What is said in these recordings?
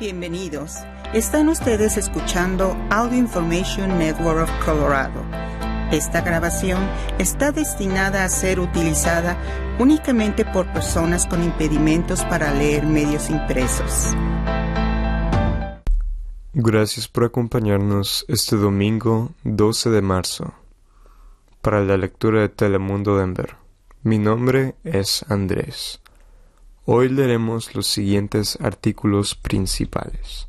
Bienvenidos. Están ustedes escuchando Audio Information Network of Colorado. Esta grabación está destinada a ser utilizada únicamente por personas con impedimentos para leer medios impresos. Gracias por acompañarnos este domingo 12 de marzo para la lectura de Telemundo Denver. Mi nombre es Andrés. Hoy leeremos los siguientes artículos principales.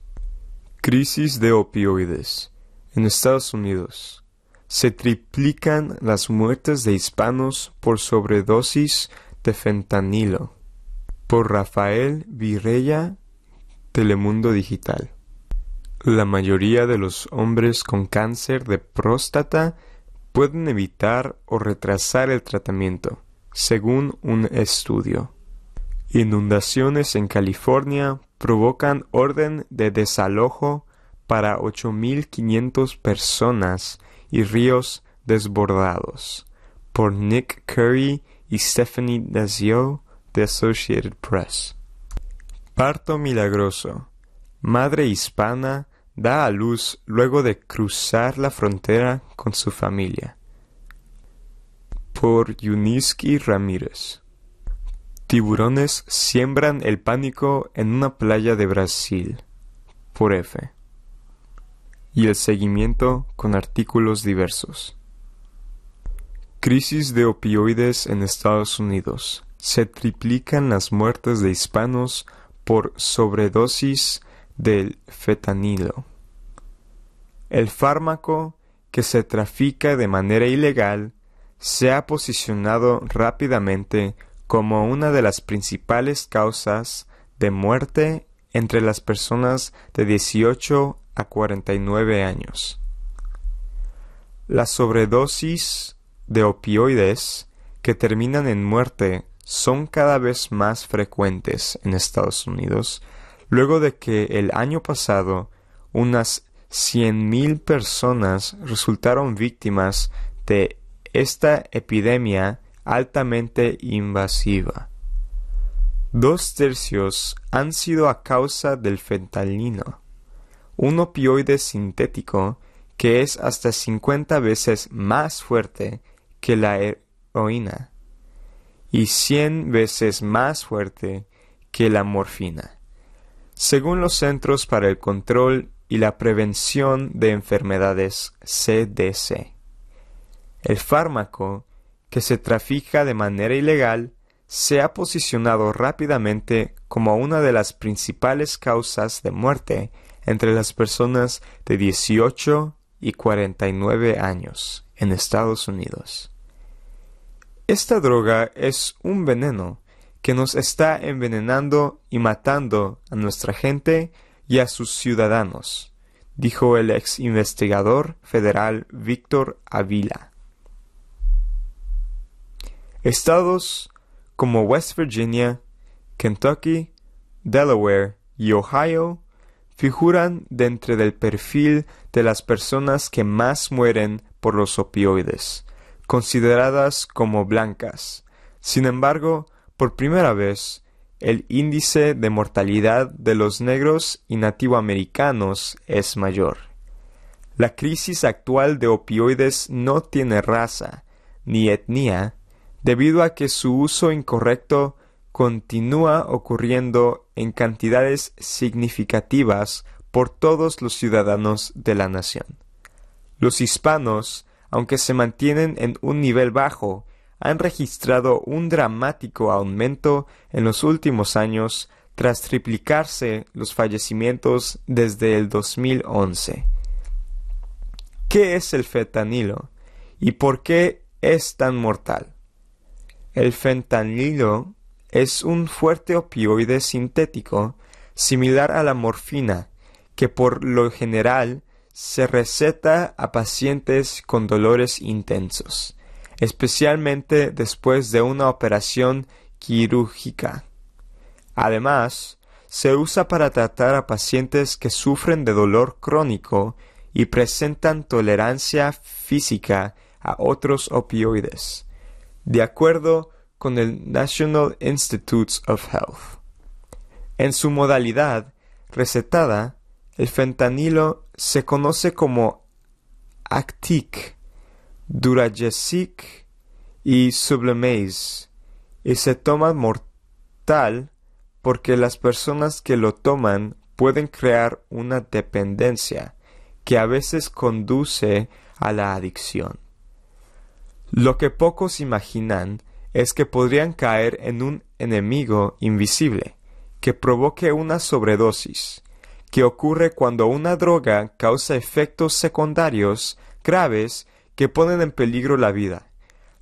Crisis de opioides. En Estados Unidos se triplican las muertes de hispanos por sobredosis de fentanilo. Por Rafael Virreya, Telemundo Digital. La mayoría de los hombres con cáncer de próstata pueden evitar o retrasar el tratamiento, según un estudio. Inundaciones en California provocan orden de desalojo para 8.500 personas y ríos desbordados. Por Nick Curry y Stephanie Dazio de Associated Press. Parto milagroso. Madre hispana da a luz luego de cruzar la frontera con su familia. Por Yuniski Ramírez. Tiburones siembran el pánico en una playa de Brasil. Por F. Y el seguimiento con artículos diversos. Crisis de opioides en Estados Unidos. Se triplican las muertes de hispanos por sobredosis del fetanilo. El fármaco que se trafica de manera ilegal se ha posicionado rápidamente como una de las principales causas de muerte entre las personas de 18 a 49 años. Las sobredosis de opioides que terminan en muerte son cada vez más frecuentes en Estados Unidos, luego de que el año pasado unas 100.000 personas resultaron víctimas de esta epidemia altamente invasiva. Dos tercios han sido a causa del fentanilo, un opioide sintético que es hasta 50 veces más fuerte que la heroína y 100 veces más fuerte que la morfina. Según los Centros para el Control y la Prevención de Enfermedades CDC, el fármaco que se trafica de manera ilegal se ha posicionado rápidamente como una de las principales causas de muerte entre las personas de 18 y 49 años en Estados Unidos. Esta droga es un veneno que nos está envenenando y matando a nuestra gente y a sus ciudadanos, dijo el ex investigador federal Víctor Avila. Estados como West Virginia, Kentucky, Delaware y Ohio figuran dentro del perfil de las personas que más mueren por los opioides, consideradas como blancas. Sin embargo, por primera vez, el índice de mortalidad de los negros y nativoamericanos es mayor. La crisis actual de opioides no tiene raza, ni etnia, debido a que su uso incorrecto continúa ocurriendo en cantidades significativas por todos los ciudadanos de la nación. Los hispanos, aunque se mantienen en un nivel bajo, han registrado un dramático aumento en los últimos años tras triplicarse los fallecimientos desde el 2011. ¿Qué es el fetanilo y por qué es tan mortal? El fentanilo es un fuerte opioide sintético similar a la morfina que por lo general se receta a pacientes con dolores intensos, especialmente después de una operación quirúrgica. Además, se usa para tratar a pacientes que sufren de dolor crónico y presentan tolerancia física a otros opioides de acuerdo con el National Institutes of Health. En su modalidad, recetada, el fentanilo se conoce como Actic, Duragesic y Sublimase y se toma mortal porque las personas que lo toman pueden crear una dependencia que a veces conduce a la adicción. Lo que pocos imaginan es que podrían caer en un enemigo invisible que provoque una sobredosis, que ocurre cuando una droga causa efectos secundarios graves que ponen en peligro la vida.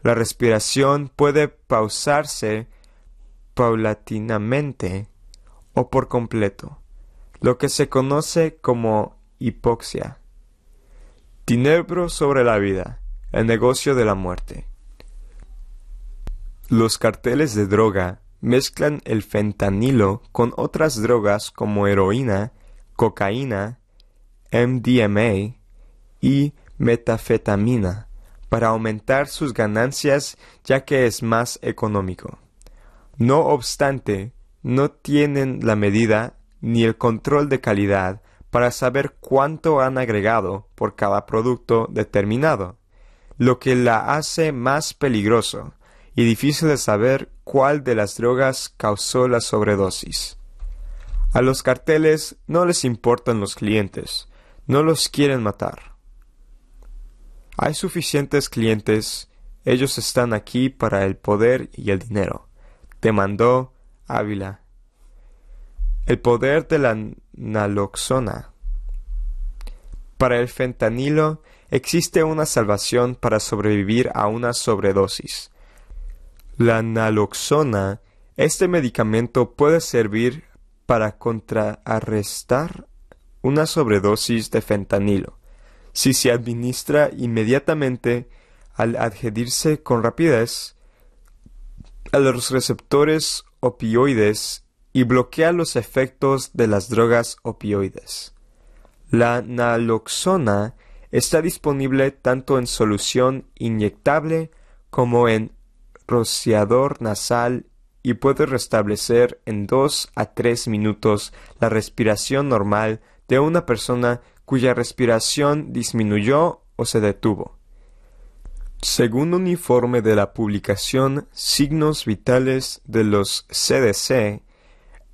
La respiración puede pausarse paulatinamente o por completo, lo que se conoce como hipoxia. Tinebro sobre la vida, el negocio de la muerte. Los carteles de droga mezclan el fentanilo con otras drogas como heroína, cocaína, MDMA y metafetamina para aumentar sus ganancias ya que es más económico. No obstante, no tienen la medida ni el control de calidad para saber cuánto han agregado por cada producto determinado, lo que la hace más peligroso y difícil de saber cuál de las drogas causó la sobredosis. A los carteles no les importan los clientes, no los quieren matar. Hay suficientes clientes, ellos están aquí para el poder y el dinero. Demandó Ávila. El poder de la naloxona. Para el fentanilo existe una salvación para sobrevivir a una sobredosis. La naloxona, este medicamento puede servir para contrarrestar una sobredosis de fentanilo si se administra inmediatamente al adherirse con rapidez a los receptores opioides y bloquea los efectos de las drogas opioides. La naloxona está disponible tanto en solución inyectable como en rociador nasal y puede restablecer en dos a tres minutos la respiración normal de una persona cuya respiración disminuyó o se detuvo. Según un informe de la publicación Signos Vitales de los CDC,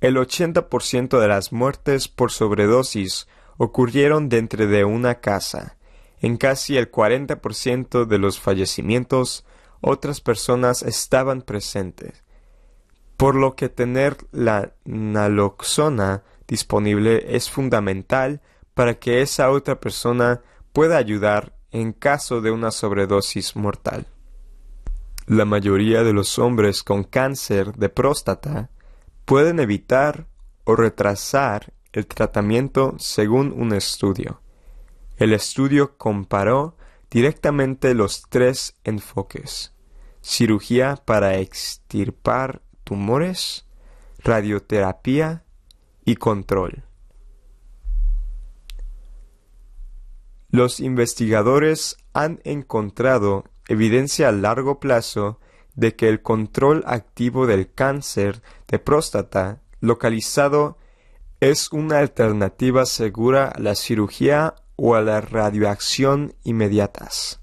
el 80% de las muertes por sobredosis ocurrieron dentro de una casa. En casi el 40% de los fallecimientos, otras personas estaban presentes. Por lo que tener la naloxona disponible es fundamental para que esa otra persona pueda ayudar en caso de una sobredosis mortal. La mayoría de los hombres con cáncer de próstata pueden evitar o retrasar el tratamiento según un estudio. El estudio comparó directamente los tres enfoques. Cirugía para extirpar tumores, radioterapia y control. Los investigadores han encontrado evidencia a largo plazo de que el control activo del cáncer de próstata localizado es una alternativa segura a la cirugía o a la radioacción inmediatas.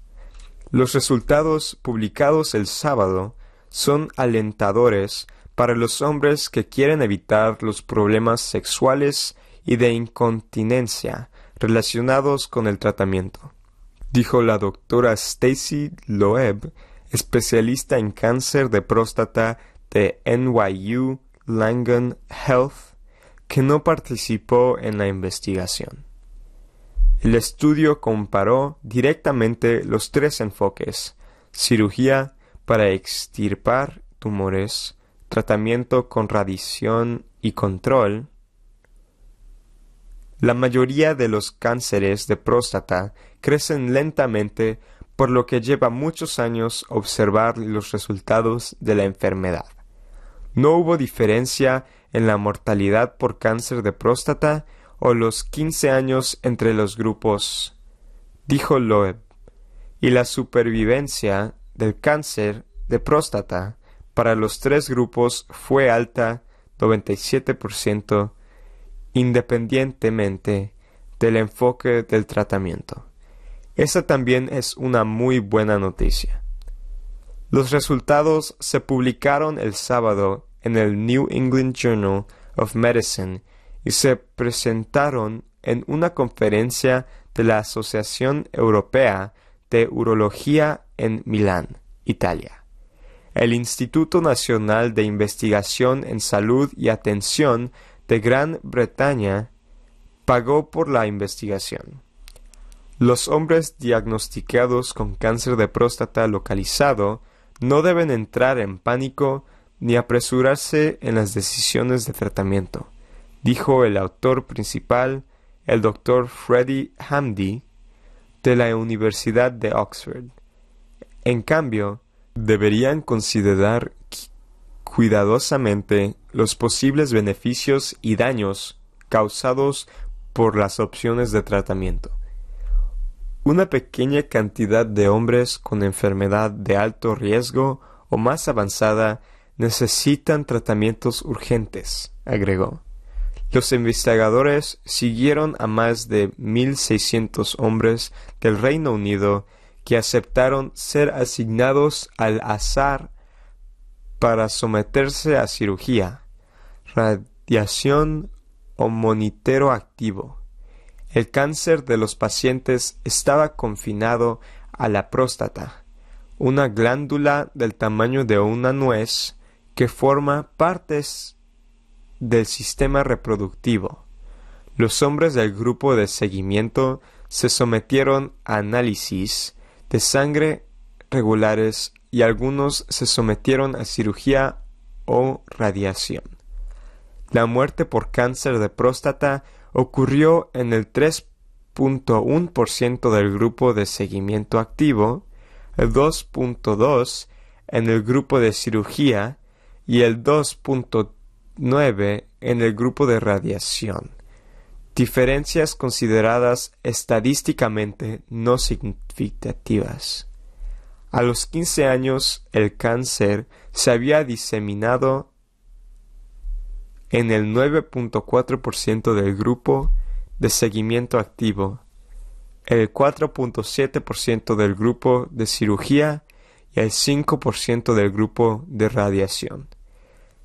Los resultados publicados el sábado son alentadores para los hombres que quieren evitar los problemas sexuales y de incontinencia relacionados con el tratamiento, dijo la doctora Stacy Loeb, especialista en cáncer de próstata de NYU Langone Health, que no participó en la investigación. El estudio comparó directamente los tres enfoques, cirugía para extirpar tumores, tratamiento con radiación y control, la mayoría de los cánceres de próstata crecen lentamente, por lo que lleva muchos años observar los resultados de la enfermedad. No hubo diferencia en la mortalidad por cáncer de próstata o los 15 años entre los grupos, dijo Loeb, y la supervivencia del cáncer de próstata para los tres grupos fue alta 97% independientemente del enfoque del tratamiento. Esa también es una muy buena noticia. Los resultados se publicaron el sábado en el New England Journal of Medicine y se presentaron en una conferencia de la Asociación Europea de Urología en Milán, Italia. El Instituto Nacional de Investigación en Salud y Atención de Gran Bretaña pagó por la investigación. Los hombres diagnosticados con cáncer de próstata localizado no deben entrar en pánico ni apresurarse en las decisiones de tratamiento, dijo el autor principal, el doctor Freddie Hamdi, de la Universidad de Oxford. En cambio, deberían considerar cuidadosamente los posibles beneficios y daños causados por las opciones de tratamiento. Una pequeña cantidad de hombres con enfermedad de alto riesgo o más avanzada necesitan tratamientos urgentes, agregó. Los investigadores siguieron a más de 1.600 hombres del Reino Unido que aceptaron ser asignados al azar para someterse a cirugía, radiación o monitoreo activo. El cáncer de los pacientes estaba confinado a la próstata, una glándula del tamaño de una nuez que forma partes del sistema reproductivo. Los hombres del grupo de seguimiento se sometieron a análisis de sangre regulares y algunos se sometieron a cirugía o radiación. La muerte por cáncer de próstata ocurrió en el 3.1% del grupo de seguimiento activo, el 2.2% en el grupo de cirugía y el 2.9 en el grupo de radiación. Diferencias consideradas estadísticamente no significativas. A los 15 años el cáncer se había diseminado en el 9.4% del grupo de seguimiento activo, el 4.7% del grupo de cirugía y el 5% del grupo de radiación.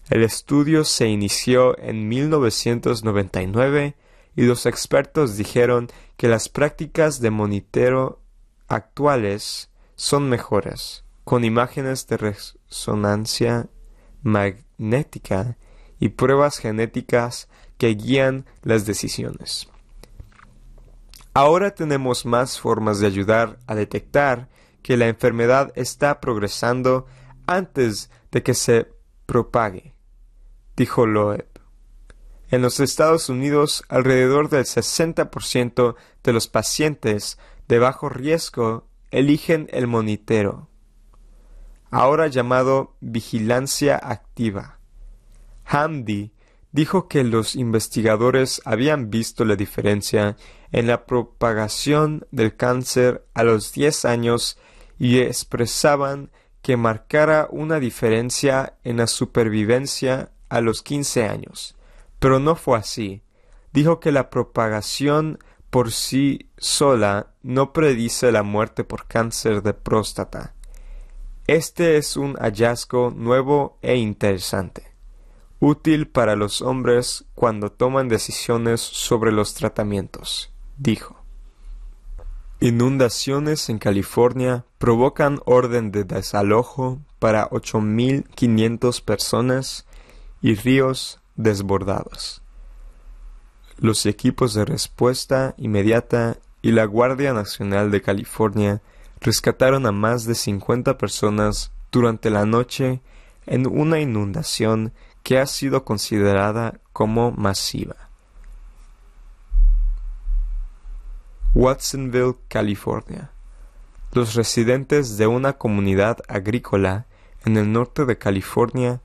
El estudio se inició en 1999 y los expertos dijeron que las prácticas de monitoreo actuales son mejores, con imágenes de resonancia magnética y pruebas genéticas que guían las decisiones. Ahora tenemos más formas de ayudar a detectar que la enfermedad está progresando antes de que se propague, dijo Loeb. En los Estados Unidos, alrededor del 60% de los pacientes de bajo riesgo eligen el monitero, ahora llamado vigilancia activa. Hamdi dijo que los investigadores habían visto la diferencia en la propagación del cáncer a los 10 años y expresaban que marcara una diferencia en la supervivencia a los 15 años. Pero no fue así. Dijo que la propagación por sí sola no predice la muerte por cáncer de próstata. Este es un hallazgo nuevo e interesante útil para los hombres cuando toman decisiones sobre los tratamientos, dijo. Inundaciones en California provocan orden de desalojo para 8.500 personas y ríos desbordados. Los equipos de respuesta inmediata y la Guardia Nacional de California rescataron a más de 50 personas durante la noche en una inundación que ha sido considerada como masiva. Watsonville, California. Los residentes de una comunidad agrícola en el norte de California,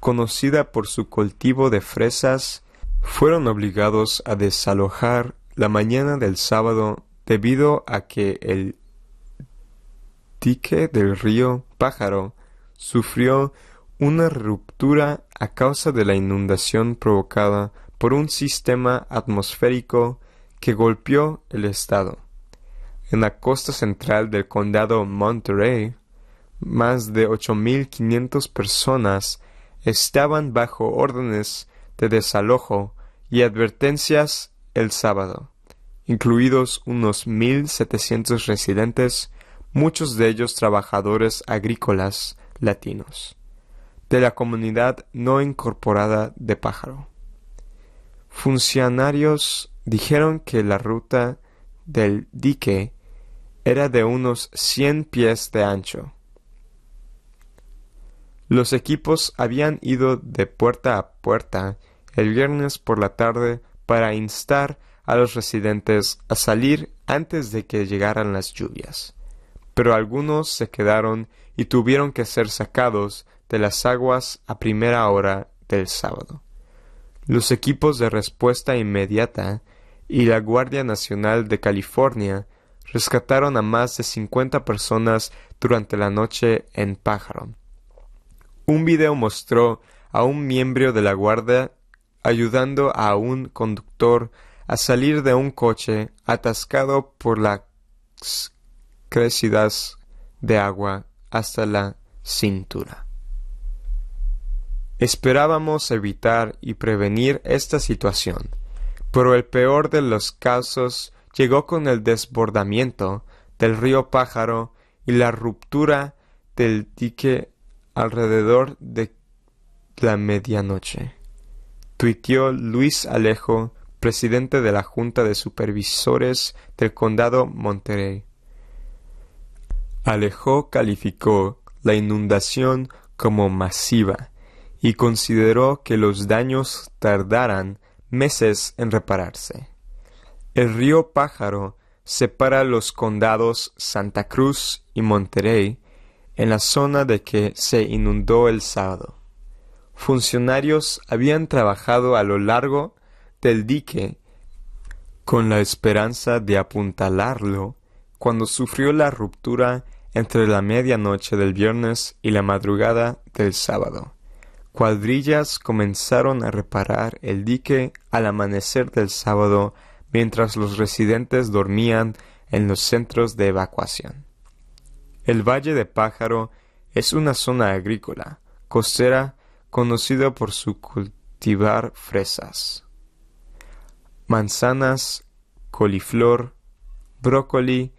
conocida por su cultivo de fresas, fueron obligados a desalojar la mañana del sábado debido a que el dique del río Pájaro sufrió una ruptura a causa de la inundación provocada por un sistema atmosférico que golpeó el estado. En la costa central del condado Monterey, más de 8.500 personas estaban bajo órdenes de desalojo y advertencias el sábado, incluidos unos 1.700 residentes, muchos de ellos trabajadores agrícolas latinos, de la comunidad no incorporada de Pájaro. Funcionarios dijeron que la ruta del dique era de unos 100 pies de ancho. Los equipos habían ido de puerta a puerta el viernes por la tarde para instar a los residentes a salir antes de que llegaran las lluvias. Pero algunos se quedaron y tuvieron que ser sacados de las aguas a primera hora del sábado. Los equipos de respuesta inmediata y la Guardia Nacional de California rescataron a más de 50 personas durante la noche en Pájaro. Un video mostró a un miembro de la Guardia ayudando a un conductor a salir de un coche atascado por las crecidas de agua hasta la cintura. Esperábamos evitar y prevenir esta situación, pero el peor de los casos llegó con el desbordamiento del río Pájaro y la ruptura del dique alrededor de la medianoche tuiteó Luis Alejo, presidente de la Junta de Supervisores del Condado Monterey. Alejo calificó la inundación como masiva y consideró que los daños tardarán meses en repararse. El río Pájaro separa los condados Santa Cruz y Monterey en la zona de que se inundó el sábado funcionarios habían trabajado a lo largo del dique con la esperanza de apuntalarlo cuando sufrió la ruptura entre la medianoche del viernes y la madrugada del sábado. Cuadrillas comenzaron a reparar el dique al amanecer del sábado mientras los residentes dormían en los centros de evacuación. El Valle de Pájaro es una zona agrícola, costera conocido por su cultivar fresas, manzanas, coliflor, brócoli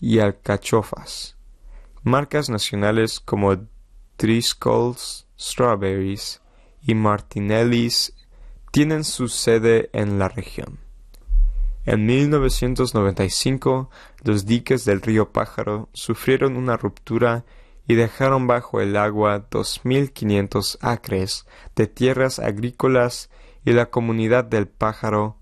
y alcachofas. Marcas nacionales como Driscoll's Strawberries y Martinelli's tienen su sede en la región. En 1995, los diques del río Pájaro sufrieron una ruptura y dejaron bajo el agua 2.500 acres de tierras agrícolas y la comunidad del pájaro.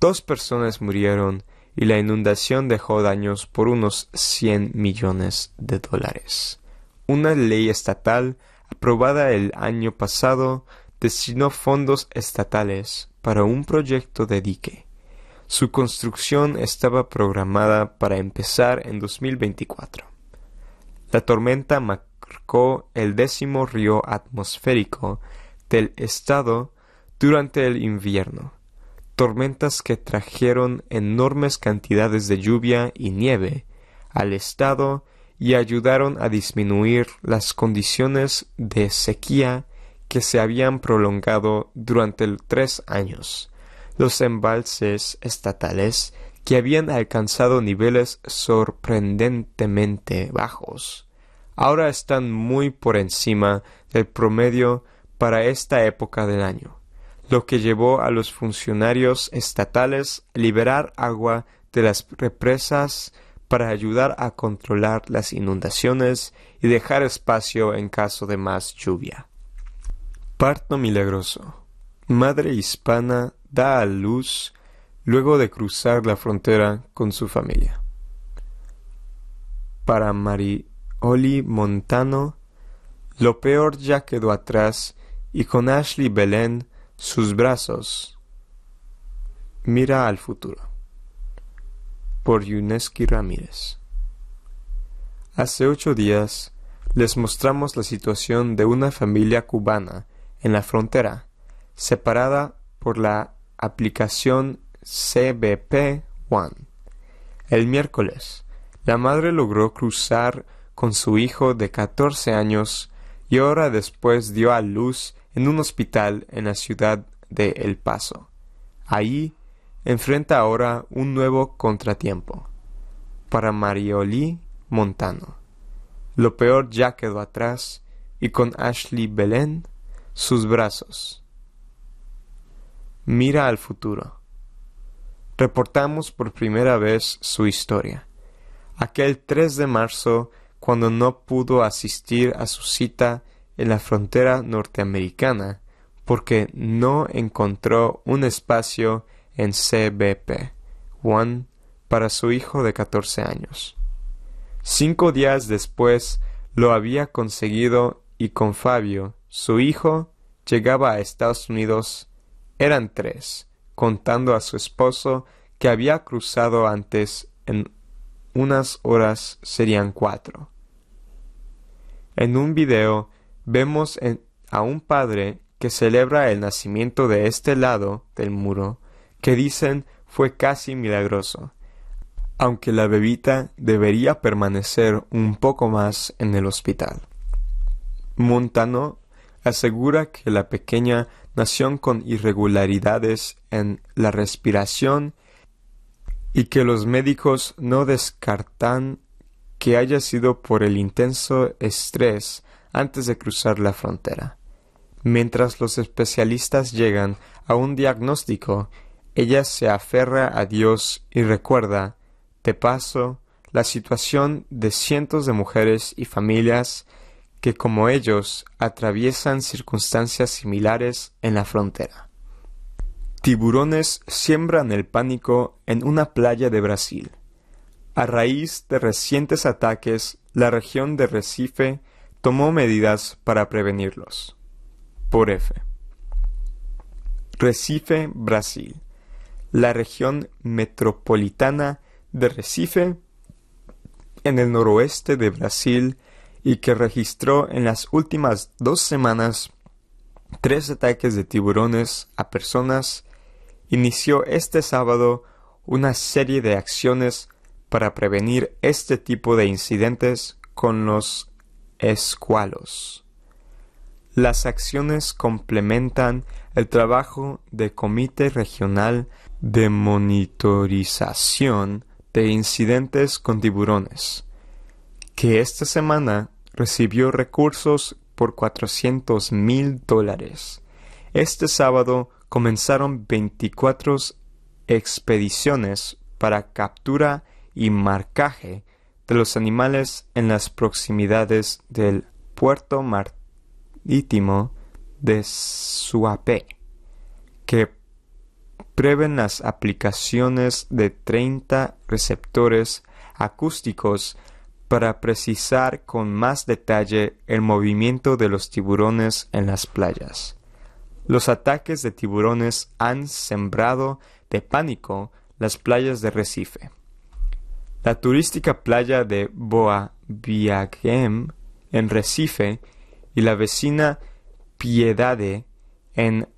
Dos personas murieron y la inundación dejó daños por unos 100 millones de dólares. Una ley estatal aprobada el año pasado destinó fondos estatales para un proyecto de dique. Su construcción estaba programada para empezar en 2024. La tormenta marcó el décimo río atmosférico del estado durante el invierno, tormentas que trajeron enormes cantidades de lluvia y nieve al estado y ayudaron a disminuir las condiciones de sequía que se habían prolongado durante tres años. Los embalses estatales que habían alcanzado niveles sorprendentemente bajos, ahora están muy por encima del promedio para esta época del año, lo que llevó a los funcionarios estatales a liberar agua de las represas para ayudar a controlar las inundaciones y dejar espacio en caso de más lluvia. Parto milagroso. Madre hispana da a luz luego de cruzar la frontera con su familia. Para Marioli Montano, lo peor ya quedó atrás y con Ashley Belén sus brazos. Mira al futuro. Por Yuneski Ramírez. Hace ocho días les mostramos la situación de una familia cubana en la frontera, separada por la aplicación CBP-1. El miércoles, la madre logró cruzar con su hijo de 14 años y hora después dio a luz en un hospital en la ciudad de El Paso. Ahí enfrenta ahora un nuevo contratiempo. Para Marioli Montano. Lo peor ya quedó atrás y con Ashley Belén sus brazos. Mira al futuro. Reportamos por primera vez su historia. Aquel 3 de marzo, cuando no pudo asistir a su cita en la frontera norteamericana, porque no encontró un espacio en CBP One para su hijo de 14 años. Cinco días después lo había conseguido y con Fabio, su hijo, llegaba a Estados Unidos. Eran tres, contando a su esposo que había cruzado antes en unas horas serían cuatro. En un video vemos a un padre que celebra el nacimiento de este lado del muro, que dicen fue casi milagroso, aunque la bebita debería permanecer un poco más en el hospital. Montano asegura que la pequeña nació con irregularidades en la respiración y que los médicos no descartan que haya sido por el intenso estrés antes de cruzar la frontera. Mientras los especialistas llegan a un diagnóstico, ella se aferra a Dios y recuerda, de paso, la situación de cientos de mujeres y familias que como ellos atraviesan circunstancias similares en la frontera. Tiburones siembran el pánico en una playa de Brasil. A raíz de recientes ataques, la región de Recife tomó medidas para prevenirlos por F. Recife, Brasil. La región metropolitana de Recife, en el noroeste de Brasil, y que registró en las últimas dos semanas tres ataques de tiburones a personas, inició este sábado una serie de acciones para prevenir este tipo de incidentes con los escualos. Las acciones complementan el trabajo de Comité Regional de Monitorización de Incidentes con Tiburones, que esta semana recibió recursos por 400 mil dólares. Este sábado comenzaron 24 expediciones para captura y marcaje de los animales en las proximidades del puerto Martín de Suape, que prevén las aplicaciones de 30 receptores acústicos para precisar con más detalle el movimiento de los tiburones en las playas. Los ataques de tiburones han sembrado de pánico las playas de Recife. La turística playa de Boa Viagem en Recife y la vecina Piedade en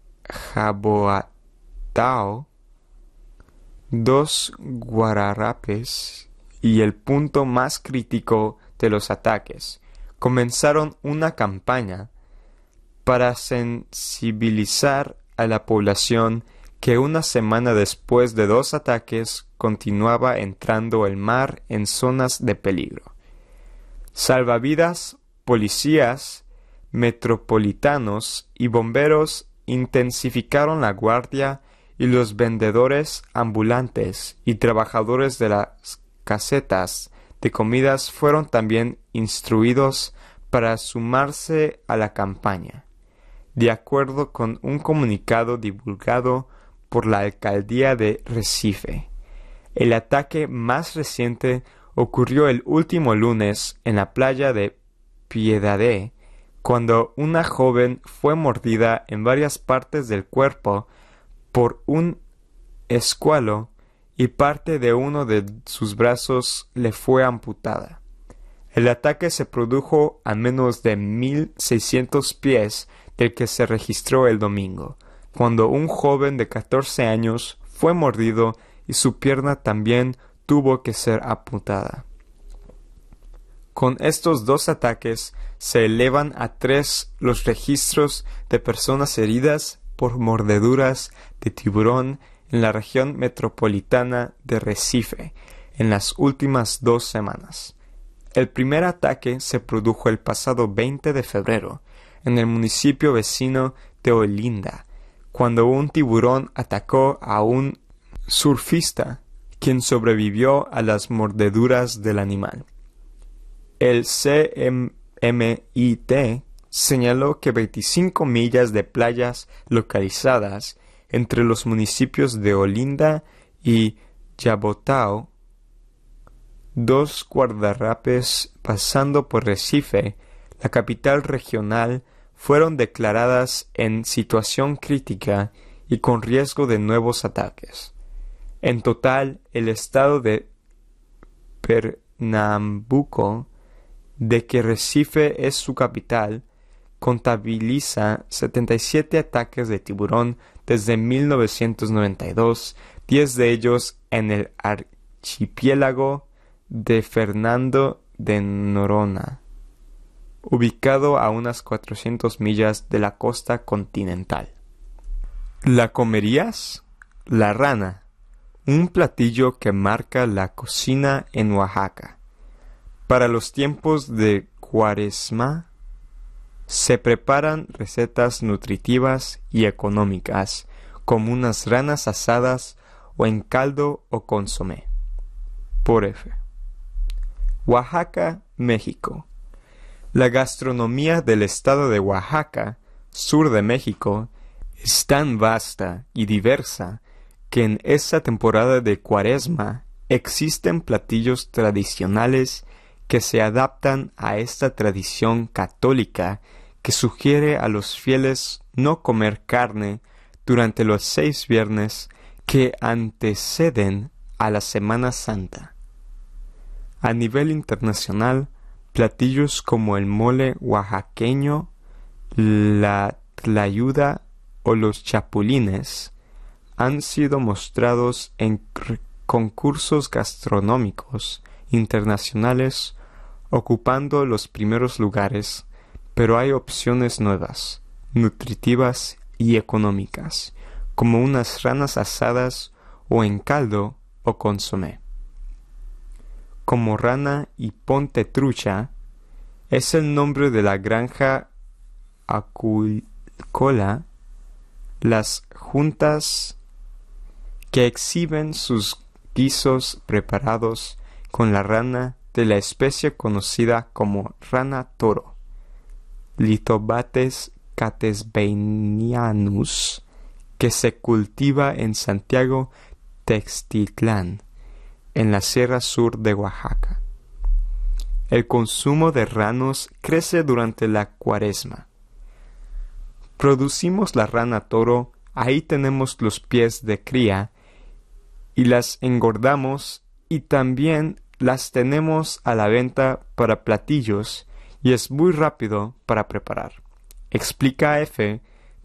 Jaboatao, dos guararapes y el punto más crítico de los ataques, comenzaron una campaña para sensibilizar a la población que una semana después de dos ataques continuaba entrando el mar en zonas de peligro. Salvavidas, policías metropolitanos y bomberos intensificaron la guardia y los vendedores ambulantes y trabajadores de las casetas de comidas fueron también instruidos para sumarse a la campaña. De acuerdo con un comunicado divulgado por la alcaldía de Recife, el ataque más reciente ocurrió el último lunes en la playa de Piedade, cuando una joven fue mordida en varias partes del cuerpo por un escualo y parte de uno de sus brazos le fue amputada. El ataque se produjo a menos de 1.600 pies del que se registró el domingo, cuando un joven de 14 años fue mordido y su pierna también tuvo que ser apuntada. Con estos dos ataques se elevan a tres los registros de personas heridas por mordeduras de tiburón en la región metropolitana de Recife en las últimas dos semanas. El primer ataque se produjo el pasado 20 de febrero en el municipio vecino de Olinda, cuando un tiburón atacó a un surfista, quien sobrevivió a las mordeduras del animal. El CMIT señaló que 25 millas de playas localizadas entre los municipios de Olinda y Yabotao, dos guardarrapes pasando por Recife, la capital regional, fueron declaradas en situación crítica y con riesgo de nuevos ataques. En total, el estado de Pernambuco, de que Recife es su capital, contabiliza 77 ataques de tiburón desde 1992, 10 de ellos en el archipiélago de Fernando de Norona, ubicado a unas 400 millas de la costa continental. ¿La comerías? La rana, un platillo que marca la cocina en Oaxaca. Para los tiempos de cuaresma, se preparan recetas nutritivas y económicas, como unas ranas asadas o en caldo o consomé. Por F. Oaxaca, México. La gastronomía del estado de Oaxaca, sur de México, es tan vasta y diversa que en esta temporada de cuaresma existen platillos tradicionales que se adaptan a esta tradición católica que sugiere a los fieles no comer carne durante los seis viernes que anteceden a la Semana Santa. A nivel internacional, platillos como el mole oaxaqueño, la tlayuda o los chapulines han sido mostrados en concursos gastronómicos internacionales ocupando los primeros lugares pero hay opciones nuevas, nutritivas y económicas, como unas ranas asadas o en caldo o consomé. Como rana y ponte trucha es el nombre de la granja acuícola, las juntas que exhiben sus guisos preparados con la rana de la especie conocida como rana toro. Lithobates catesbenianus, que se cultiva en Santiago Textitlán, en la Sierra Sur de Oaxaca. El consumo de ranos crece durante la cuaresma. Producimos la rana toro, ahí tenemos los pies de cría, y las engordamos y también las tenemos a la venta para platillos y es muy rápido para preparar. Explica a F.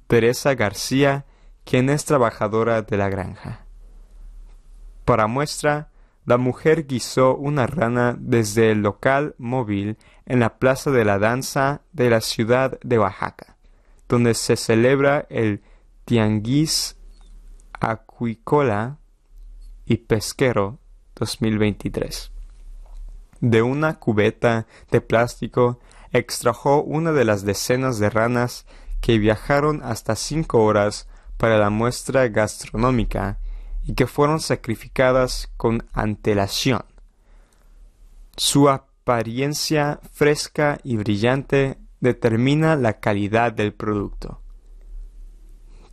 Teresa García, quien es trabajadora de la granja. Para muestra, la mujer guisó una rana desde el local móvil en la Plaza de la Danza de la ciudad de Oaxaca, donde se celebra el Tianguis Acuícola y Pesquero 2023. De una cubeta de plástico extrajo una de las decenas de ranas que viajaron hasta cinco horas para la muestra gastronómica y que fueron sacrificadas con antelación. Su apariencia fresca y brillante determina la calidad del producto.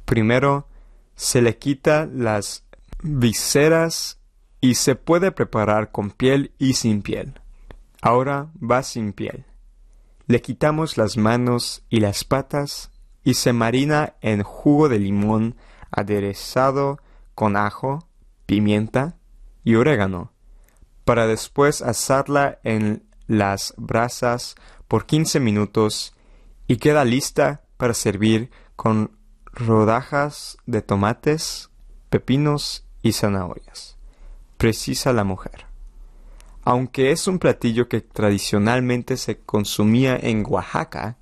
Primero, se le quita las viseras y se puede preparar con piel y sin piel. Ahora va sin piel. Le quitamos las manos y las patas y se marina en jugo de limón aderezado con ajo, pimienta y orégano, para después asarla en las brasas por 15 minutos y queda lista para servir con rodajas de tomates, pepinos y zanahorias. Precisa la mujer. Aunque es un platillo que tradicionalmente se consumía en Oaxaca,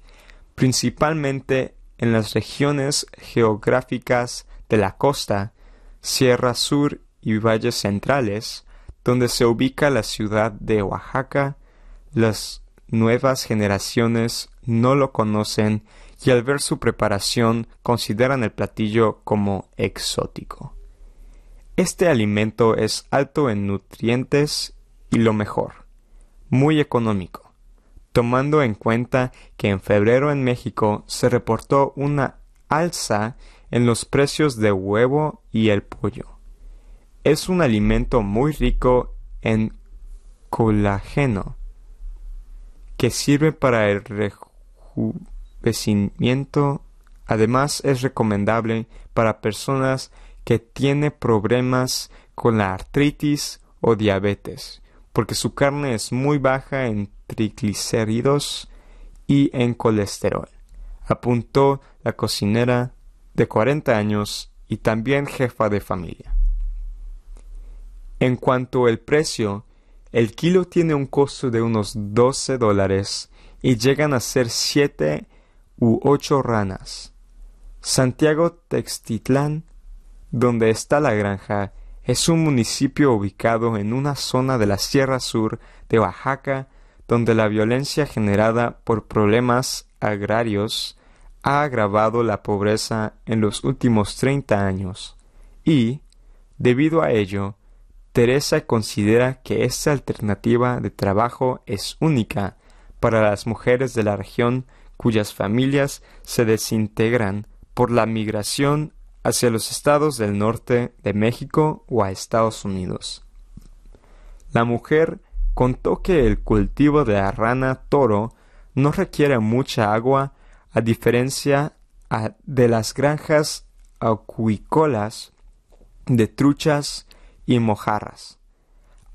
principalmente en las regiones geográficas de la costa, Sierra Sur y valles centrales, donde se ubica la ciudad de Oaxaca, las nuevas generaciones no lo conocen y al ver su preparación consideran el platillo como exótico. Este alimento es alto en nutrientes y lo mejor, muy económico, tomando en cuenta que en febrero en México se reportó una alza en los precios de huevo y el pollo. Es un alimento muy rico en colágeno que sirve para el rejuvenecimiento. Además es recomendable para personas que tienen problemas con la artritis o diabetes, porque su carne es muy baja en triglicéridos y en colesterol, apuntó la cocinera de 40 años y también jefa de familia. En cuanto al precio, el kilo tiene un costo de unos 12 dólares y llegan a ser 7 u 8 ranas. Santiago Textitlán, donde está la granja, es un municipio ubicado en una zona de la Sierra Sur de Oaxaca donde la violencia generada por problemas agrarios ha agravado la pobreza en los últimos 30 años. Y, debido a ello, Teresa considera que esta alternativa de trabajo es única para las mujeres de la región cuyas familias se desintegran por la migración hacia los estados del norte de México o a Estados Unidos. La mujer contó que el cultivo de la rana toro no requiere mucha agua a diferencia de las granjas acuícolas de truchas y mojarras.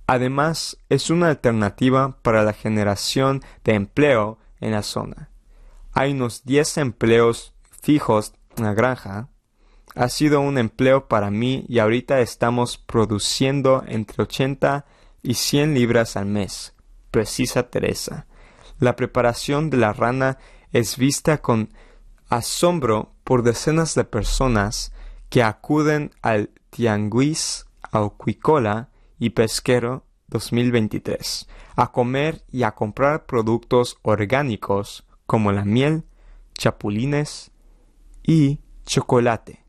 Además, es una alternativa para la generación de empleo en la zona. Hay unos 10 empleos fijos en la granja. Ha sido un empleo para mí y ahorita estamos produciendo entre 80 y 100 libras al mes, precisa Teresa. La preparación de la rana es vista con asombro por decenas de personas que acuden al Tianguis Auquicola y Pesquero 2023 a comer y a comprar productos orgánicos como la miel, chapulines y chocolate,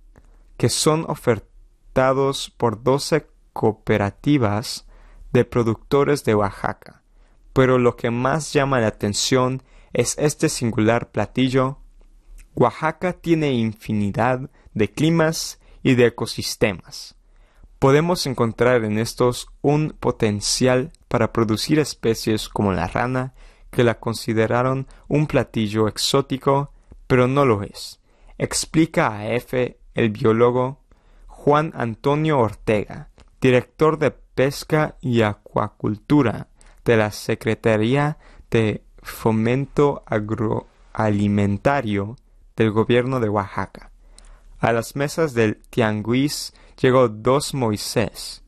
que son ofertados por 12 cooperativas de productores de Oaxaca. Pero lo que más llama la atención es este singular platillo. Oaxaca tiene infinidad de climas y de ecosistemas. Podemos encontrar en estos un potencial para producir especies como la rana, que la consideraron un platillo exótico, pero no lo es. Explica a F el biólogo Juan Antonio Ortega, director de Pesca y Acuacultura de la Secretaría de Fomento Agroalimentario del Gobierno de Oaxaca. A las mesas del Tianguis llegó Dos Moisés,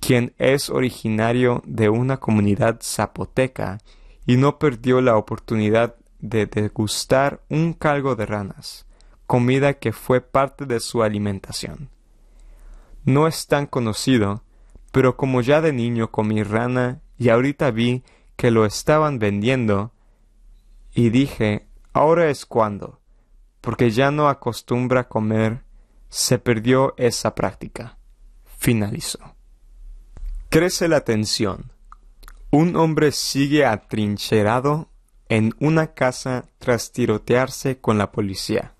quien es originario de una comunidad zapoteca y no perdió la oportunidad de degustar un calgo de ranas, comida que fue parte de su alimentación. No es tan conocido, pero como ya de niño comí rana y ahorita vi que lo estaban vendiendo, y dije, ahora es cuando, porque ya no acostumbra comer, se perdió esa práctica. Finalizó. Crece la tensión. Un hombre sigue atrincherado en una casa tras tirotearse con la policía.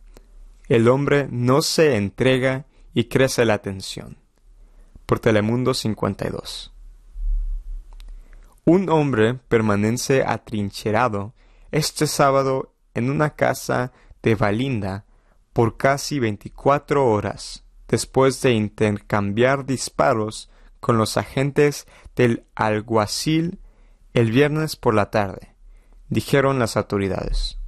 El hombre no se entrega y crece la tensión. Por Telemundo 52. Un hombre permanece atrincherado este sábado en una casa de Valinda por casi 24 horas después de intercambiar disparos con los agentes del alguacil el viernes por la tarde, dijeron las autoridades.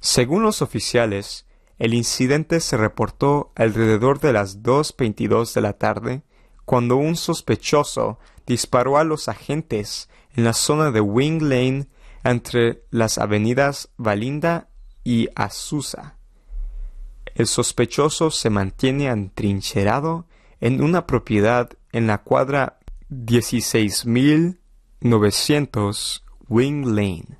Según los oficiales, El incidente se reportó alrededor de las 2.22 de la tarde, cuando un sospechoso disparó a los agentes en la zona de Wing Lane entre las avenidas Valinda y Azusa. El sospechoso se mantiene atrincherado en una propiedad en la cuadra 16900 Wing Lane.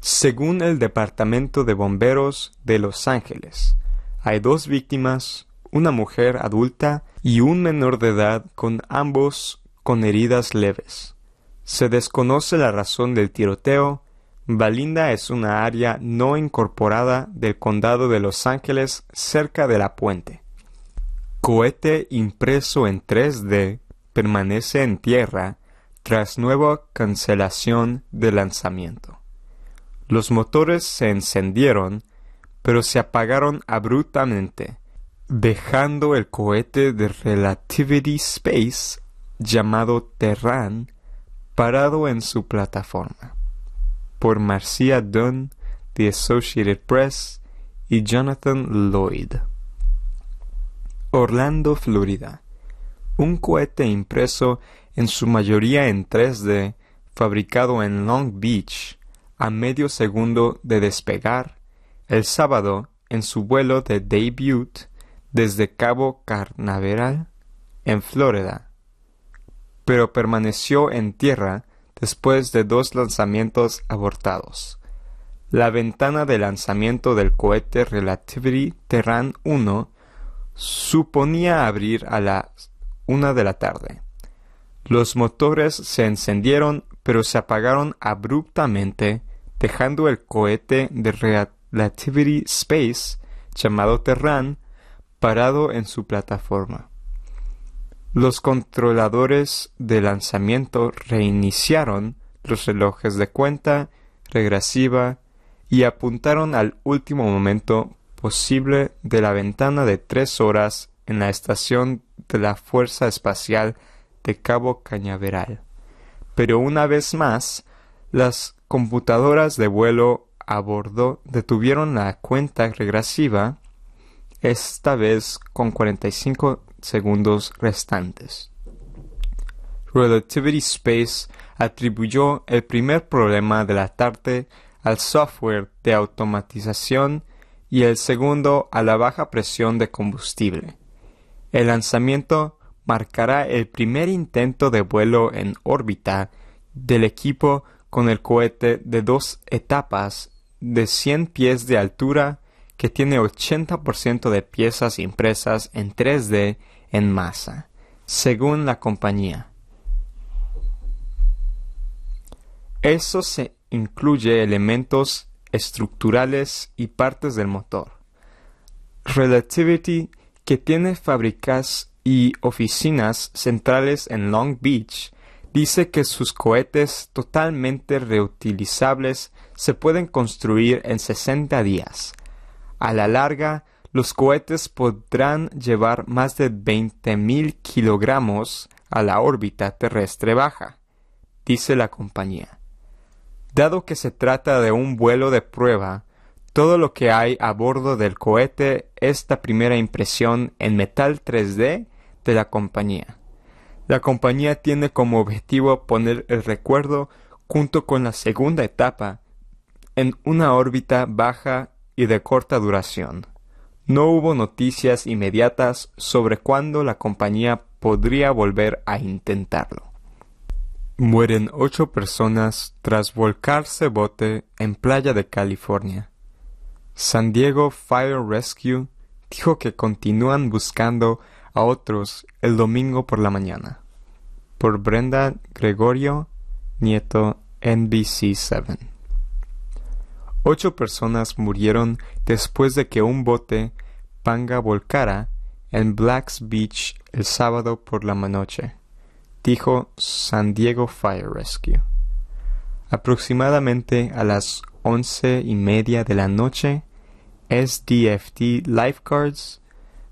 Según el Departamento de Bomberos de Los Ángeles, hay dos víctimas, una mujer adulta y un menor de edad con ambos con heridas leves. Se desconoce la razón del tiroteo. Valinda es una área no incorporada del condado de Los Ángeles cerca de la puente. Cohete impreso en 3D permanece en tierra tras nueva cancelación de lanzamiento. Los motores se encendieron, pero se apagaron abruptamente, dejando el cohete de Relativity Space llamado Terran parado en su plataforma. Por Marcia Dunn, The Associated Press y Jonathan Lloyd. Orlando, Florida. Un cohete impreso en su mayoría en 3D, fabricado en Long Beach, a medio segundo de despegar, el sábado en su vuelo de debut desde Cabo Carnaveral, en Florida, pero permaneció en tierra después de dos lanzamientos abortados. La ventana de lanzamiento del cohete Relativity Terran 1 suponía abrir a las una de la tarde. Los motores se encendieron pero se apagaron abruptamente, dejando el cohete de Relativity Space, llamado Terran, parado en su plataforma. Los controladores de lanzamiento reiniciaron los relojes de cuenta regresiva y apuntaron al último momento posible de la ventana de tres horas en la estación de la Fuerza Espacial de Cabo Cañaveral. Pero una vez más, las computadoras de vuelo a bordo detuvieron la cuenta regresiva, esta vez con 45 segundos restantes. Relativity Space atribuyó el primer problema de la tarde al software de automatización y el segundo a la baja presión de combustible. El lanzamiento marcará el primer intento de vuelo en órbita del equipo con el cohete de dos etapas de 100 pies de altura que tiene 80% de piezas impresas en 3D en masa, según la compañía. Eso se incluye elementos estructurales y partes del motor. Relativity, que tiene fábricas y oficinas centrales en Long Beach, dice que sus cohetes totalmente reutilizables se pueden construir en 60 días. A la larga, los cohetes podrán llevar más de 20.000 kilogramos a la órbita terrestre baja, dice la compañía. Dado que se trata de un vuelo de prueba, todo lo que hay a bordo del cohete es la primera impresión en metal 3D de la compañía. La compañía tiene como objetivo poner el recuerdo junto con la segunda etapa en una órbita baja y de corta duración. No hubo noticias inmediatas sobre cuándo la compañía podría volver a intentarlo. Mueren ocho personas tras volcarse bote en playa de California. San Diego Fire Rescue dijo que continúan buscando a otros el domingo por la mañana. Por Brenda Gregorio, nieto NBC7. Ocho personas murieron después de que un bote panga volcara en Blacks Beach el sábado por la noche dijo San Diego Fire Rescue. Aproximadamente a las once y media de la noche, SDFT Lifeguards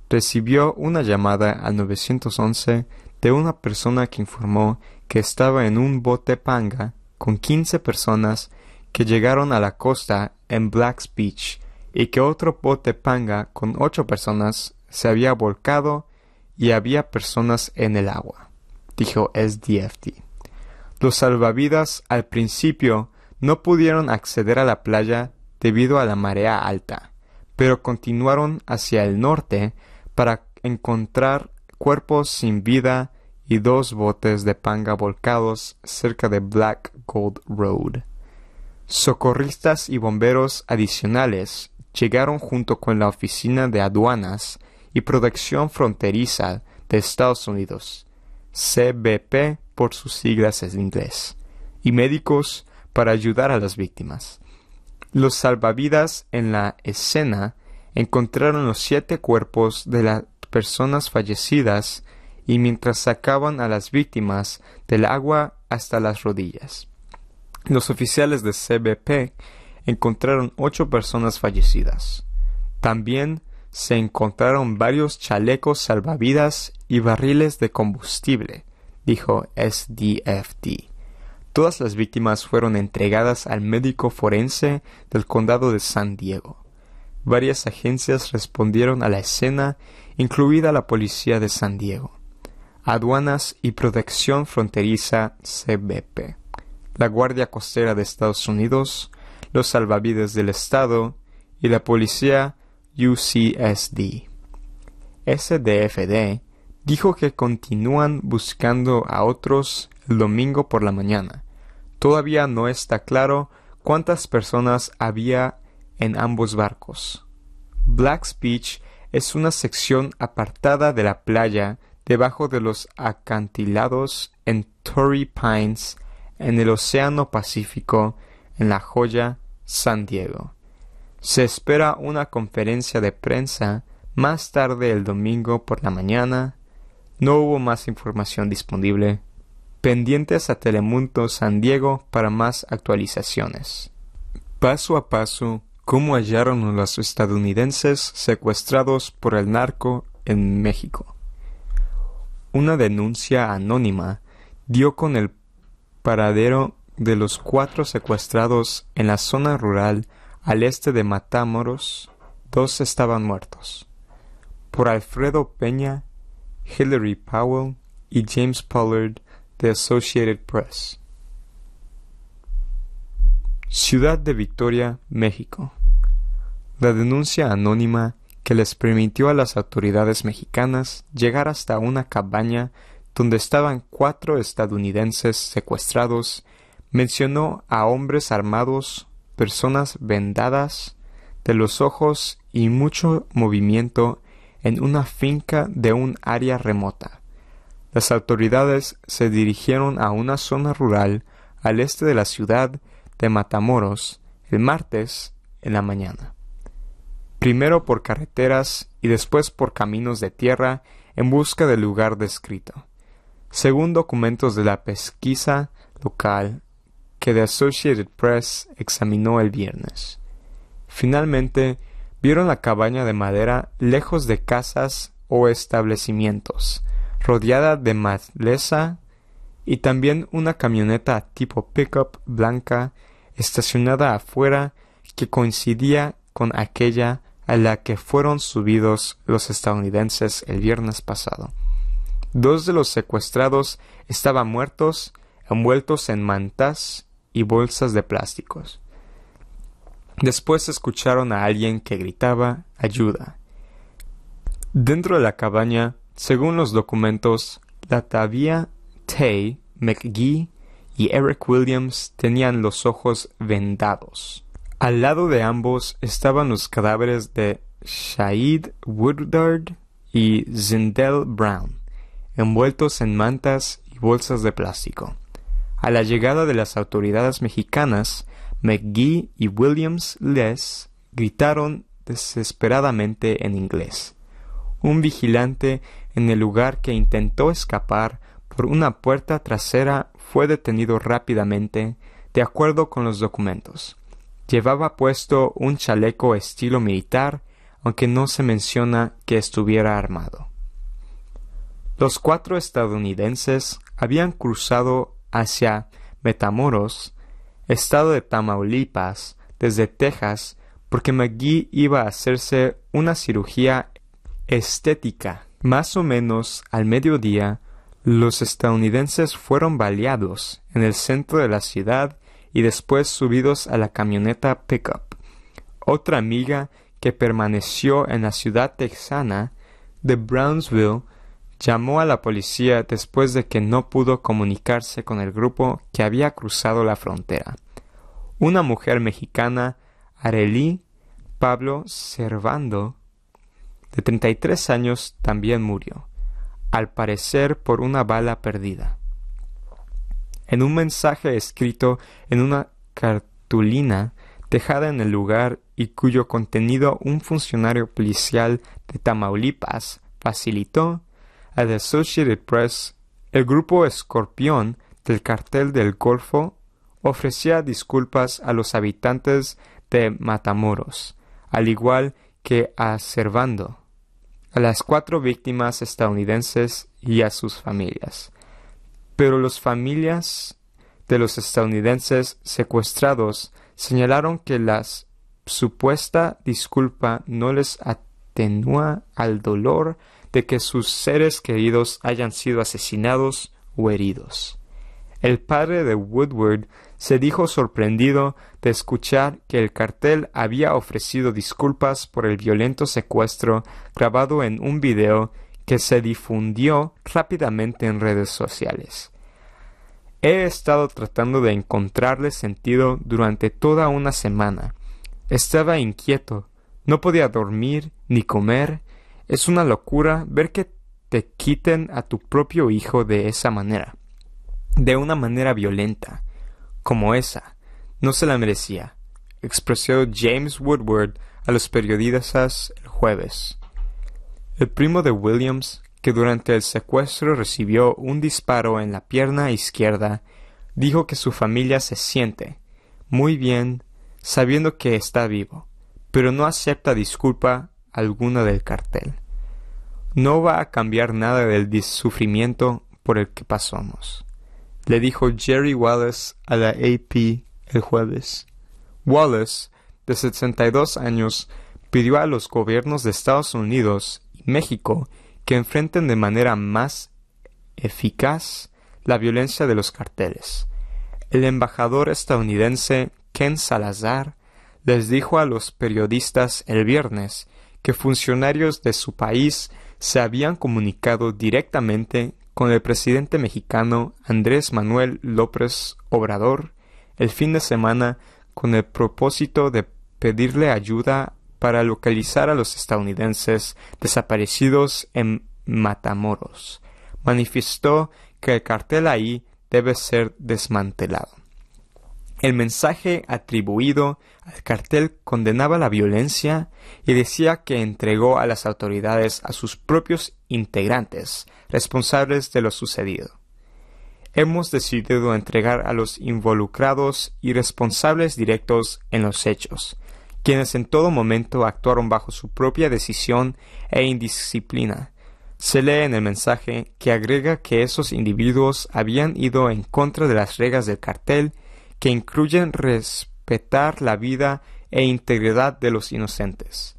recibió una llamada al 911 de una persona que informó que estaba en un bote panga con 15 personas que llegaron a la costa en Blacks Beach y que otro bote panga con ocho personas se había volcado y había personas en el agua, dijo SDFT. Los salvavidas al principio no pudieron acceder a la playa debido a la marea alta, pero continuaron hacia el norte para encontrar cuerpos sin vida y dos botes de panga volcados cerca de Black Gold Road. Socorristas y bomberos adicionales llegaron junto con la Oficina de Aduanas y Protección Fronteriza de Estados Unidos, CBP por sus siglas en inglés, y médicos para ayudar a las víctimas. Los salvavidas en la escena encontraron los siete cuerpos de las personas fallecidas y mientras sacaban a las víctimas del agua hasta las rodillas. Los oficiales de CBP encontraron ocho personas fallecidas. También se encontraron varios chalecos salvavidas y barriles de combustible, dijo SDFD. Todas las víctimas fueron entregadas al médico forense del condado de San Diego. Varias agencias respondieron a la escena, incluida la policía de San Diego, aduanas y protección fronteriza CBP, la Guardia Costera de Estados Unidos, los salvavidas del Estado y la policía UCSD. SDFD dijo que continúan buscando a otros el domingo por la mañana. Todavía no está claro cuántas personas había en ambos barcos. Black's Beach es una sección apartada de la playa debajo de los acantilados en Torrey Pines en el Océano Pacífico en la joya San Diego. Se espera una conferencia de prensa más tarde el domingo por la mañana. No hubo más información disponible. Pendientes a Telemundo San Diego para más actualizaciones. Paso a paso, cómo hallaron a los estadounidenses secuestrados por el narco en México. Una denuncia anónima dio con el paradero de los cuatro secuestrados en la zona rural al este de Matamoros, dos estaban muertos. Por Alfredo Peña, Hillary Powell y James Pollard de Associated Press. Ciudad de Victoria, México. La denuncia anónima que les permitió a las autoridades mexicanas llegar hasta una cabaña donde estaban cuatro estadounidenses secuestrados mencionó a hombres armados, personas vendadas de los ojos y mucho movimiento en una finca de un área remota. Las autoridades se dirigieron a una zona rural al este de la ciudad de Matamoros el martes en la mañana. Primero por carreteras y después por caminos de tierra en busca del lugar descrito. Según documentos de la pesquisa local que The Associated Press examinó el viernes. Finalmente, vieron la cabaña de madera lejos de casas o establecimientos, rodeada de maleza y también una camioneta tipo pickup blanca estacionada afuera que coincidía con aquella a la que fueron subidos los estadounidenses el viernes pasado. Dos de los secuestrados estaban muertos, envueltos en mantas y bolsas de plásticos. Después escucharon a alguien que gritaba ayuda. Dentro de la cabaña, según los documentos, Latavia Tay, McGee y Eric Williams tenían los ojos vendados. Al lado de ambos estaban los cadáveres de Shaid Woodard y Zindel Brown, envueltos en mantas y bolsas de plástico. A la llegada de las autoridades mexicanas, McGee y Williams Les gritaron desesperadamente en inglés. Un vigilante en el lugar que intentó escapar por una puerta trasera fue detenido rápidamente, de acuerdo con los documentos. Llevaba puesto un chaleco estilo militar, aunque no se menciona que estuviera armado. Los cuatro estadounidenses habían cruzado hacia Metamoros, estado de Tamaulipas, desde Texas, porque McGee iba a hacerse una cirugía estética. Más o menos al mediodía, los estadounidenses fueron baleados en el centro de la ciudad y después subidos a la camioneta pickup. Otra amiga que permaneció en la ciudad texana de Brownsville llamó a la policía después de que no pudo comunicarse con el grupo que había cruzado la frontera. Una mujer mexicana, Arely Pablo Servando, de 33 años, también murió, al parecer por una bala perdida. En un mensaje escrito en una cartulina dejada en el lugar y cuyo contenido un funcionario policial de Tamaulipas facilitó a The Associated Press, el grupo Escorpión del cartel del Golfo ofrecía disculpas a los habitantes de Matamoros, al igual que a Servando, a las cuatro víctimas estadounidenses y a sus familias. Pero las familias de los estadounidenses secuestrados señalaron que la supuesta disculpa no les atenúa al dolor de que sus seres queridos hayan sido asesinados o heridos. El padre de Woodward se dijo sorprendido de escuchar que el cartel había ofrecido disculpas por el violento secuestro grabado en un video que se difundió rápidamente en redes sociales. He estado tratando de encontrarle sentido durante toda una semana. Estaba inquieto, no podía dormir ni comer. Es una locura ver que te quiten a tu propio hijo de esa manera, de una manera violenta como esa. No se la merecía, expresó James Woodward a los periodistas el jueves. El primo de Williams, que durante el secuestro recibió un disparo en la pierna izquierda, dijo que su familia se siente muy bien sabiendo que está vivo, pero no acepta disculpa alguna del cartel. No va a cambiar nada del sufrimiento por el que pasamos le dijo Jerry Wallace a la AP el jueves. Wallace, de 62 años, pidió a los gobiernos de Estados Unidos y México que enfrenten de manera más eficaz la violencia de los carteles. El embajador estadounidense Ken Salazar les dijo a los periodistas el viernes que funcionarios de su país se habían comunicado directamente con el presidente mexicano Andrés Manuel López Obrador el fin de semana con el propósito de pedirle ayuda para localizar a los estadounidenses desaparecidos en Matamoros. Manifestó que el cartel ahí debe ser desmantelado. El mensaje atribuido al cartel condenaba la violencia y decía que entregó a las autoridades a sus propios integrantes responsables de lo sucedido. Hemos decidido entregar a los involucrados y responsables directos en los hechos, quienes en todo momento actuaron bajo su propia decisión e indisciplina. Se lee en el mensaje que agrega que esos individuos habían ido en contra de las reglas del cartel que incluyen respetar la vida e integridad de los inocentes.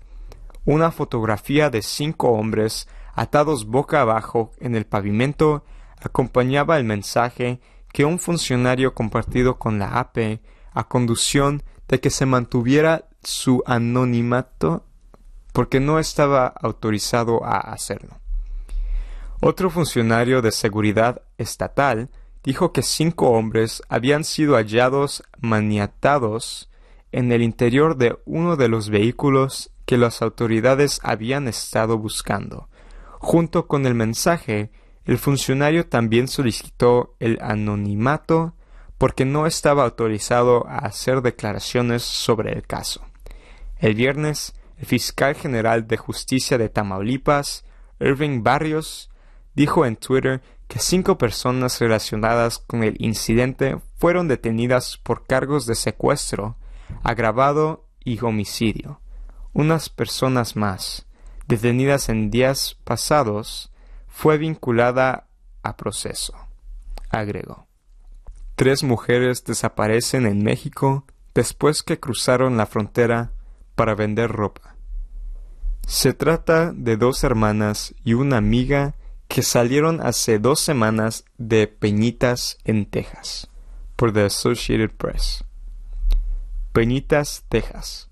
Una fotografía de cinco hombres atados boca abajo en el pavimento acompañaba el mensaje que un funcionario compartido con la AP a conducción de que se mantuviera su anonimato porque no estaba autorizado a hacerlo. Otro funcionario de seguridad estatal dijo que cinco hombres habían sido hallados maniatados en el interior de uno de los vehículos que las autoridades habían estado buscando. Junto con el mensaje, el funcionario también solicitó el anonimato porque no estaba autorizado a hacer declaraciones sobre el caso. El viernes, el fiscal general de justicia de Tamaulipas, Irving Barrios, dijo en Twitter que cinco personas relacionadas con el incidente fueron detenidas por cargos de secuestro, agravado y homicidio. Unas personas más, detenidas en días pasados, fue vinculada a proceso, agregó. Tres mujeres desaparecen en México después que cruzaron la frontera para vender ropa. Se trata de dos hermanas y una amiga que salieron hace dos semanas de Peñitas en Texas, por The Associated Press. Peñitas, Texas.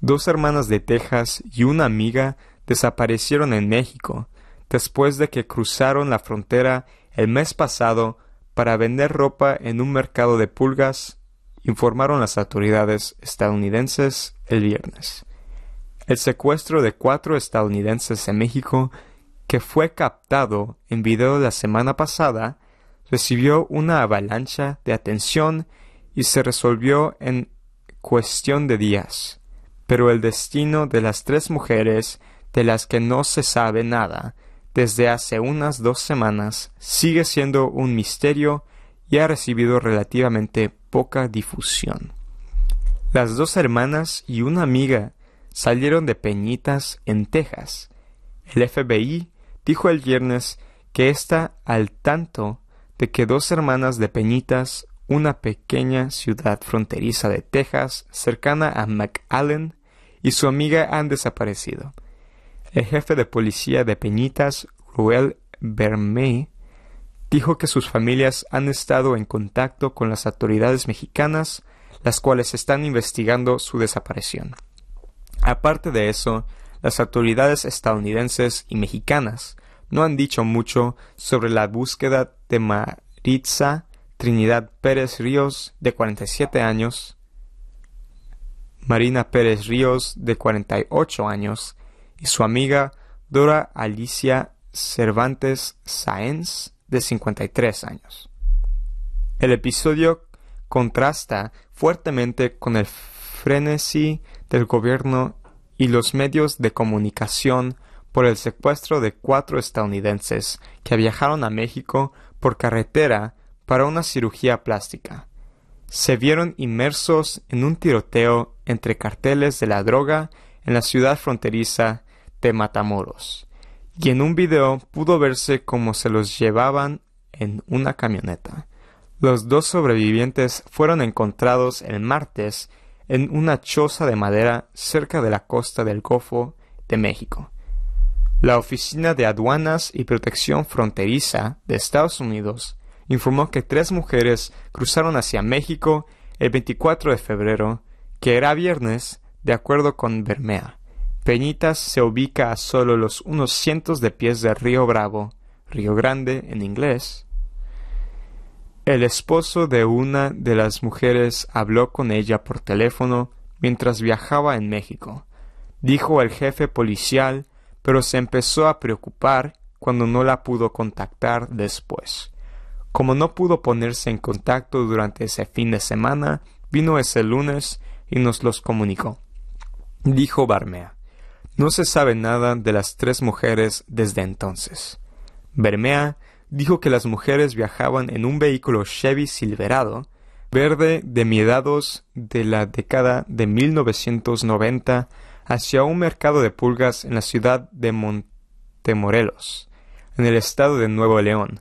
Dos hermanas de Texas y una amiga desaparecieron en México después de que cruzaron la frontera el mes pasado para vender ropa en un mercado de pulgas, informaron las autoridades estadounidenses el viernes. El secuestro de cuatro estadounidenses en México, que fue captado en video la semana pasada, recibió una avalancha de atención y se resolvió en cuestión de días. Pero el destino de las tres mujeres de las que no se sabe nada desde hace unas dos semanas sigue siendo un misterio y ha recibido relativamente poca difusión. Las dos hermanas y una amiga salieron de Peñitas en Texas. El FBI dijo el viernes que está al tanto de que dos hermanas de Peñitas, una pequeña ciudad fronteriza de Texas cercana a McAllen, y su amiga han desaparecido. El jefe de policía de Peñitas, Ruel Bermé, dijo que sus familias han estado en contacto con las autoridades mexicanas, las cuales están investigando su desaparición. Aparte de eso, las autoridades estadounidenses y mexicanas no han dicho mucho sobre la búsqueda de Maritza Trinidad Pérez Ríos, de 47 años, Marina Pérez Ríos, de 48 años, y su amiga Dora Alicia Cervantes Sáenz, de 53 años. El episodio contrasta fuertemente con el frenesí del gobierno y los medios de comunicación por el secuestro de cuatro estadounidenses que viajaron a México por carretera para una cirugía plástica. Se vieron inmersos en un tiroteo entre carteles de la droga en la ciudad fronteriza de Matamoros, y en un video pudo verse cómo se los llevaban en una camioneta. Los dos sobrevivientes fueron encontrados el martes en una choza de madera cerca de la costa del Golfo de México. La Oficina de Aduanas y Protección Fronteriza de Estados Unidos informó que tres mujeres cruzaron hacia México el 24 de febrero, que era viernes, de acuerdo con Bermea. Peñitas se ubica a solo los unos cientos de pies del río Bravo, Río Grande en inglés. El esposo de una de las mujeres habló con ella por teléfono mientras viajaba en México, dijo el jefe policial, pero se empezó a preocupar cuando no la pudo contactar después. Como no pudo ponerse en contacto durante ese fin de semana, vino ese lunes y nos los comunicó. Dijo Barmea. No se sabe nada de las tres mujeres desde entonces. Bermea dijo que las mujeres viajaban en un vehículo Chevy Silverado, verde de miedados de la década de 1990 hacia un mercado de pulgas en la ciudad de Montemorelos, en el estado de Nuevo León,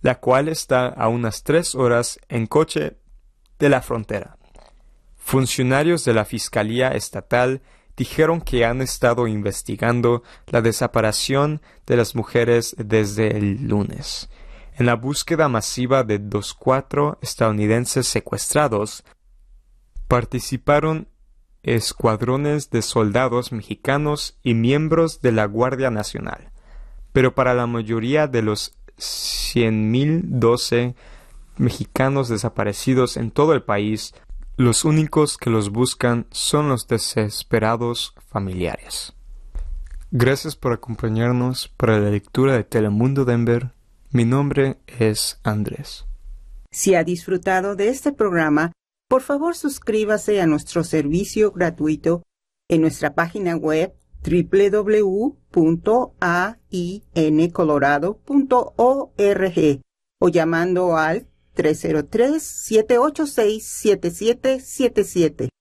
la cual está a unas tres horas en coche de la frontera. Funcionarios de la Fiscalía Estatal dijeron que han estado investigando la desaparición de las mujeres desde el lunes. En la búsqueda masiva de los cuatro estadounidenses secuestrados, participaron escuadrones de soldados mexicanos y miembros de la Guardia Nacional. Pero para la mayoría de los 100.012 mexicanos desaparecidos en todo el país, los únicos que los buscan son los desesperados familiares. Gracias por acompañarnos para la lectura de Telemundo Denver. Mi nombre es Andrés. Si ha disfrutado de este programa, por favor suscríbase a nuestro servicio gratuito en nuestra página web www.aincolorado.org o llamando al 303-786-7777.